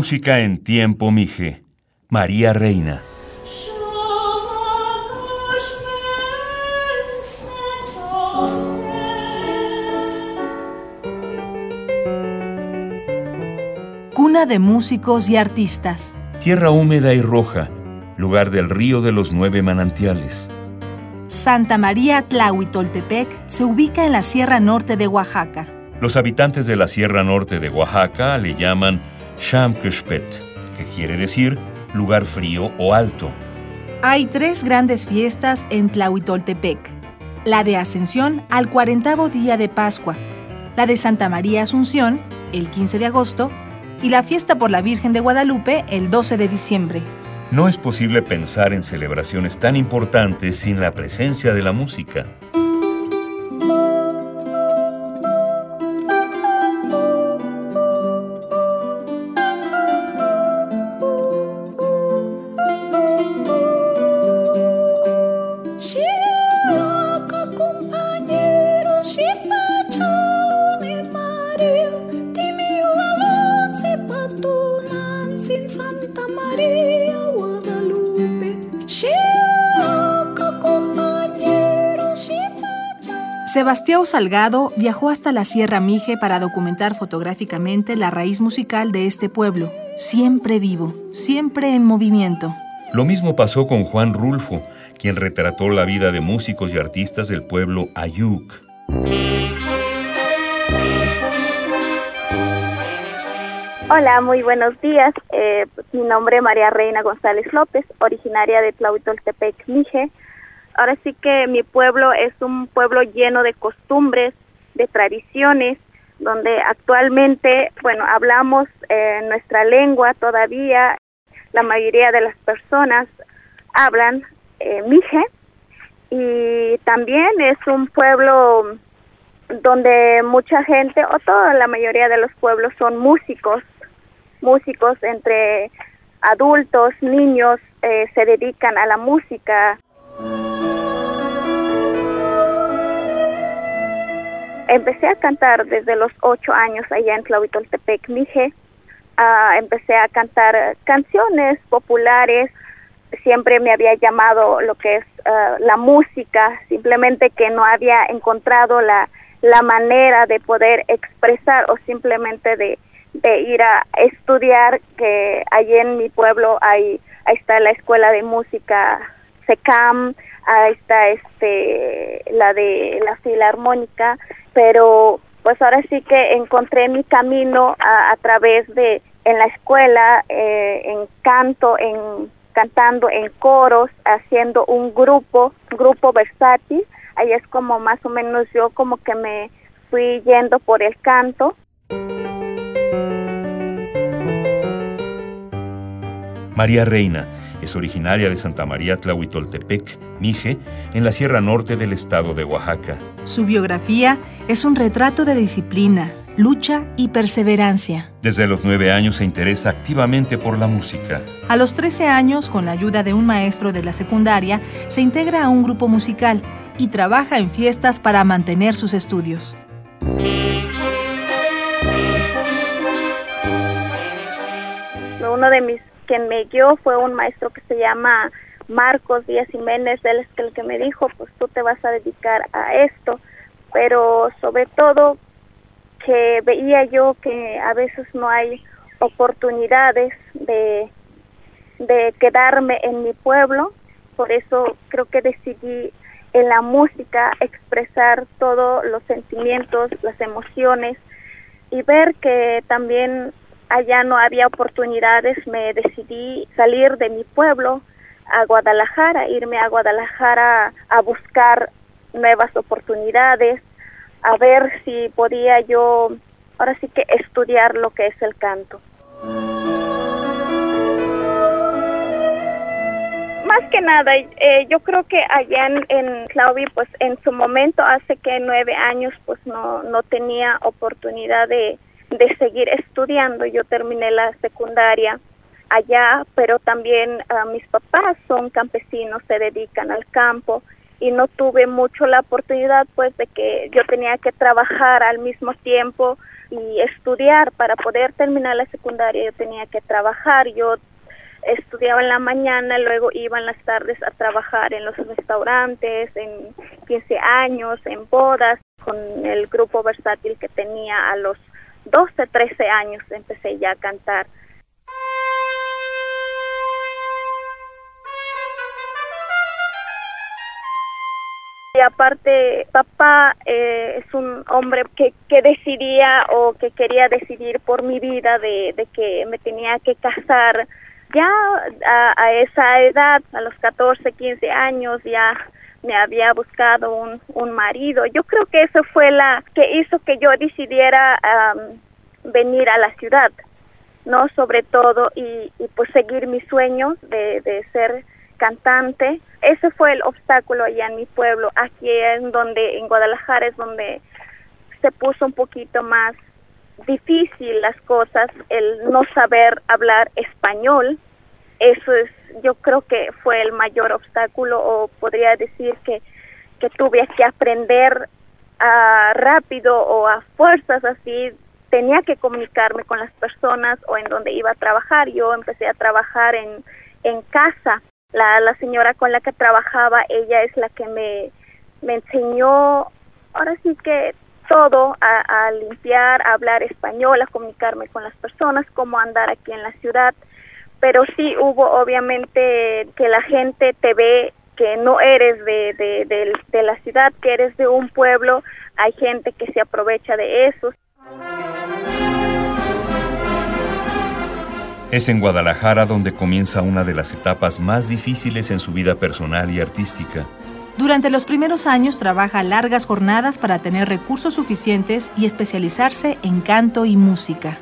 Música en tiempo mije. María Reina. Cuna de músicos y artistas. Tierra húmeda y roja, lugar del río de los nueve manantiales. Santa María Tlahuitoltepec se ubica en la Sierra Norte de Oaxaca. Los habitantes de la Sierra Norte de Oaxaca le llaman Shamkushpet, que quiere decir lugar frío o alto. Hay tres grandes fiestas en Tlahuitoltepec. La de Ascensión al cuarentavo día de Pascua, la de Santa María Asunción, el 15 de agosto, y la fiesta por la Virgen de Guadalupe, el 12 de diciembre. No es posible pensar en celebraciones tan importantes sin la presencia de la música. Sebastián Salgado viajó hasta la Sierra Mije para documentar fotográficamente la raíz musical de este pueblo, siempre vivo, siempre en movimiento. Lo mismo pasó con Juan Rulfo, quien retrató la vida de músicos y artistas del pueblo Ayuk. Hola, muy buenos días. Eh, mi nombre es María Reina González López, originaria de Tlahuitoltepec, Mije ahora sí que mi pueblo es un pueblo lleno de costumbres, de tradiciones, donde actualmente, bueno, hablamos eh, nuestra lengua todavía, la mayoría de las personas hablan eh, mije y también es un pueblo donde mucha gente o toda la mayoría de los pueblos son músicos, músicos entre adultos, niños, eh, se dedican a la música. Empecé a cantar desde los ocho años allá en Tlahuitoltepec, Mije. Uh, empecé a cantar canciones populares. Siempre me había llamado lo que es ah, la música, simplemente que no había encontrado la, la manera de poder expresar o simplemente de, de ir a estudiar, que allí en mi pueblo hay, ahí está la escuela de música SECAM, ahí está este la de la filarmónica pero pues ahora sí que encontré mi camino a, través de en la escuela eh, en canto en cantando en coros haciendo un grupo grupo versátil ahí es como más o menos yo como que me fui yendo por el canto María Reina es originaria de Santa María Tlahuitoltepec, Mije, en la Sierra Norte del estado de Oaxaca. Su biografía es un retrato de disciplina, lucha y perseverancia. Desde los nueve años se interesa activamente por la música. A los 13 años, con la ayuda de un maestro de la secundaria, se integra a un grupo musical y trabaja en fiestas para mantener sus estudios. Uno de mis quien me guió fue un maestro que se llama Marcos Díaz Jiménez, él es el que me dijo, pues tú te vas a dedicar a esto, pero sobre todo que veía yo que a veces no hay oportunidades de, de quedarme en mi pueblo, por eso creo que decidí en la música expresar todos los sentimientos, las emociones y ver que también allá no había oportunidades, me decidí salir de mi pueblo a Guadalajara, irme a Guadalajara a buscar nuevas oportunidades, a ver si podía yo ahora sí que estudiar lo que es el canto. Más que nada, eh, yo creo que allá en, en pues en su momento, hace que nueve años, pues no, no tenía oportunidad de, de seguir estudiando. Yo terminé la secundaria allá, pero también ah, mis papás son campesinos, se dedican al campo y no tuve mucho la oportunidad pues de que yo tenía que trabajar al mismo tiempo y estudiar. Para poder terminar la secundaria yo tenía que trabajar. Yo estudiaba en la mañana luego iba en las tardes a trabajar en los restaurantes en 15 años en bodas con el grupo versátil que tenía a los 12 13 años. Empecé ya a cantar Y aparte, papá eh, es un hombre que, que decidía o que quería decidir por mi vida de, que me tenía que casar. Ya a, esa edad, a los 14, 15 años, ya me había buscado un, un marido. Yo creo que eso fue la que hizo que yo decidiera venir a la ciudad, ¿no? Sobre todo, y, pues seguir mi sueño de, de ser cantante. Ese fue el obstáculo allá en mi pueblo. Aquí en donde, en Guadalajara es donde se puso un poquito más difícil las cosas, el no saber hablar español. Eso es, yo creo que fue el mayor obstáculo o podría decir que, que tuve que aprender a rápido o a fuerzas así tenía que comunicarme con las personas o en donde iba a trabajar. Yo empecé a trabajar en, en casa la, la señora con la que trabajaba, ella es la que me, me enseñó, ahora sí que todo, a, limpiar, a hablar español, a comunicarme con las personas, cómo andar aquí en la ciudad. Pero sí hubo obviamente que la gente te ve que no eres de, de, de, de la ciudad, que eres de un pueblo, hay gente que se aprovecha de eso. Es en Guadalajara donde comienza una de las etapas más difíciles en su vida personal y artística. Durante los primeros años trabaja largas jornadas para tener recursos suficientes y especializarse en canto y música.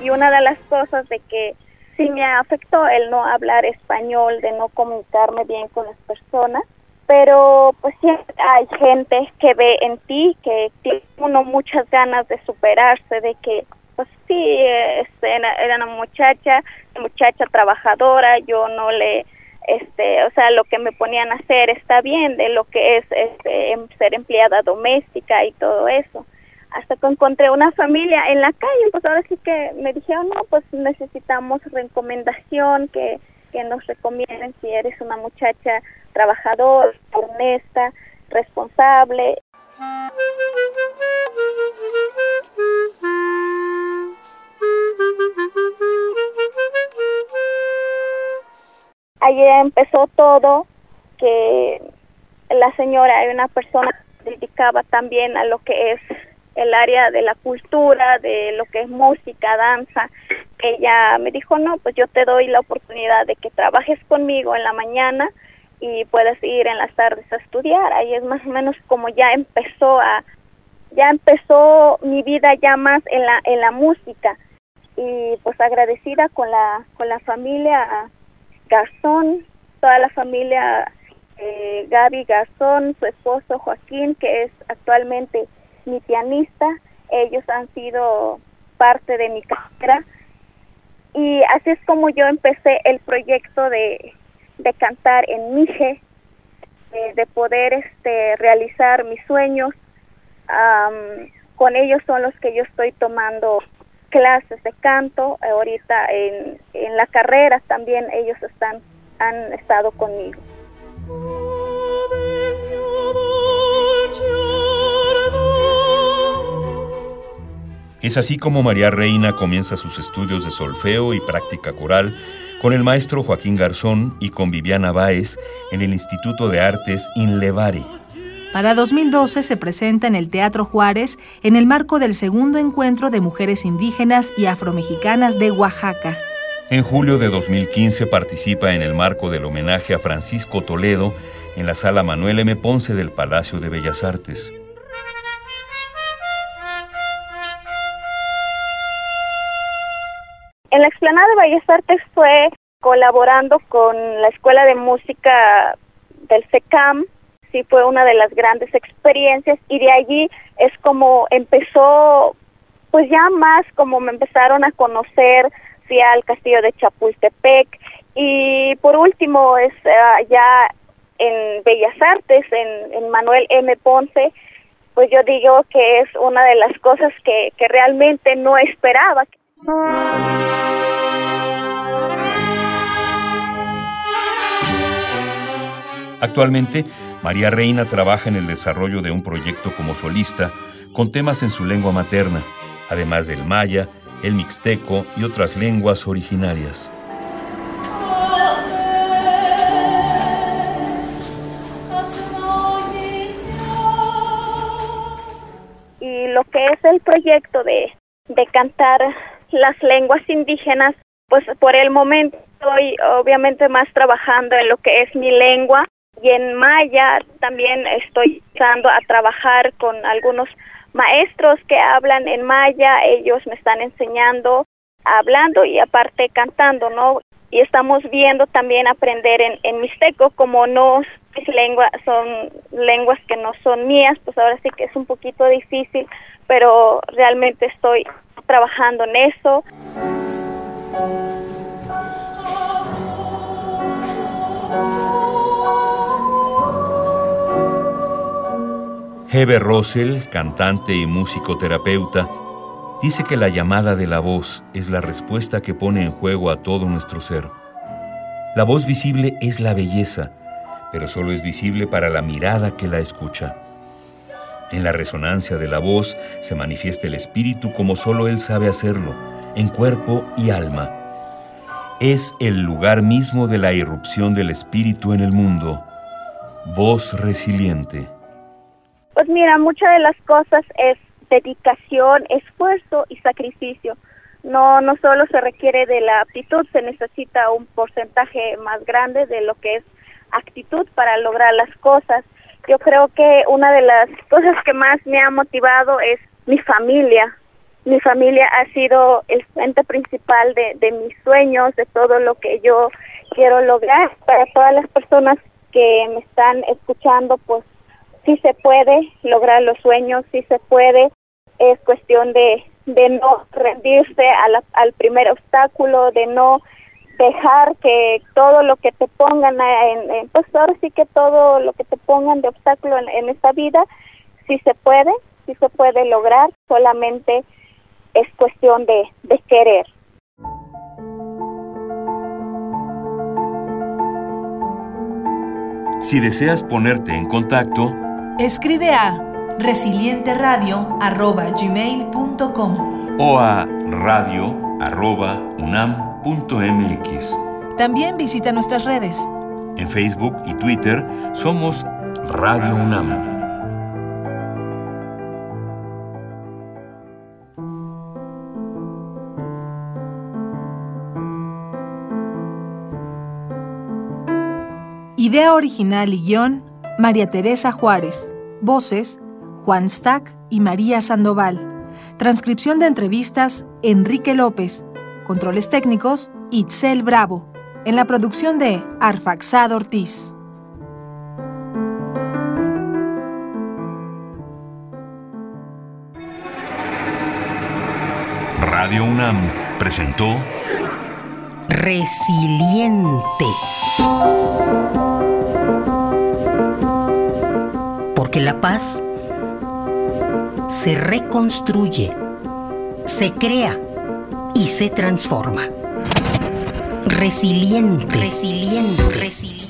Y una de las cosas de que sí me afectó el no hablar español, de no comunicarme bien con las personas, pero pues siempre hay gente que ve en ti que tiene uno muchas ganas de superarse, de que pues sí, este, era, una muchacha, muchacha trabajadora, yo no le, este, o sea, lo que me ponían a hacer está bien, de lo que es este, em, ser empleada doméstica y todo eso. Hasta que encontré una familia en la calle, pues ahora sí que me dijeron, no, pues necesitamos recomendación, que, que nos recomienden si eres una muchacha trabajadora, honesta, responsable. Ahí empezó todo, que la señora era una persona que dedicaba también a lo que es el área de la cultura, de lo que es música, danza. Ella me dijo, no, pues yo te doy la oportunidad de que trabajes conmigo en la mañana y puedes ir en las tardes a estudiar. Ahí es más o menos como ya empezó a ya empezó mi vida ya más en la en la música. Y pues agradecida con la con la familia Garzón, toda la familia eh, Gaby Garzón, su esposo Joaquín que es actualmente mi pianista, ellos han sido parte de mi carrera. Y así es como yo empecé el proyecto de de cantar en Mije, de poder este, realizar mis sueños. con ellos son los que yo estoy tomando clases de canto. Ahorita en, en la carrera también ellos están, han estado conmigo. Es así como María Reina comienza sus estudios de solfeo y práctica coral con el maestro Joaquín Garzón y con Viviana Báez en el Instituto de Artes Inlevare. Para 2012 se presenta en el Teatro Juárez en el marco del segundo encuentro de mujeres indígenas y afromexicanas de Oaxaca. En julio de 2015 participa en el marco del homenaje a Francisco Toledo en la sala Manuel M. Ponce del Palacio de Bellas Artes. En la explanada de Bellas Artes fue colaborando con la Escuela de Música del SECAM, sí fue una de las grandes experiencias y de allí es como empezó, pues ya más como me empezaron a conocer, fui al castillo de Chapultepec y por último es uh, ya en Bellas Artes, en, en, Manuel M. Ponce, pues yo digo que es una de las cosas que, que realmente no esperaba. Actualmente, María Reina trabaja en el desarrollo de un proyecto como solista con temas en su lengua materna, además del maya, el mixteco y otras lenguas originarias. Y lo que es el proyecto de, de cantar las lenguas indígenas, pues por el momento estoy obviamente más trabajando en lo que es mi lengua y en Maya también estoy empezando a trabajar con algunos maestros que hablan en Maya, ellos me están enseñando, hablando y aparte cantando, ¿no? Y estamos viendo también aprender en, en Mixteco, como no mis lenguas son lenguas que no son mías, pues ahora sí que es un poquito difícil, pero realmente estoy trabajando en eso. Hebe Russell, cantante y musicoterapeuta, dice que la llamada de la voz es la respuesta que pone en juego a todo nuestro ser. La voz visible es la belleza, pero solo es visible para la mirada que la escucha. En la resonancia de la voz se manifiesta el espíritu como solo él sabe hacerlo, en cuerpo y alma. Es el lugar mismo de la irrupción del espíritu en el mundo. Voz resiliente. Pues mira, muchas de las cosas es dedicación, esfuerzo y sacrificio. No, no solo se requiere de la aptitud, se necesita un porcentaje más grande de lo que es actitud para lograr las cosas. Yo creo que una de las cosas que más me ha motivado es mi familia. Mi familia ha sido el fuente principal de, de mis sueños, de todo lo que yo quiero lograr. Para todas las personas que me están escuchando, pues sí se puede lograr los sueños, sí se puede, es cuestión de, de no rendirse al primer obstáculo, de no dejar que todo lo que te pongan en, pues ahora sí que todo lo que te pongan de obstáculo en, esta vida, sí se puede, sí se puede lograr, solamente es cuestión de, de querer. Si deseas ponerte en contacto, Escribe a resilienteradio.gmail.com o a También visita nuestras redes. En Facebook y Twitter somos Radio UNAM. Idea original y guion María Teresa Juárez. Voces, Juan Stack y María Sandoval. Transcripción de entrevistas, Enrique López. Controles técnicos, Itzel Bravo. En la producción de Arfaxad Ortiz. Radio UNAM presentó Resiliente. Porque la paz se reconstruye, se crea y se transforma. Resiliente. Resiliente. Resiliente.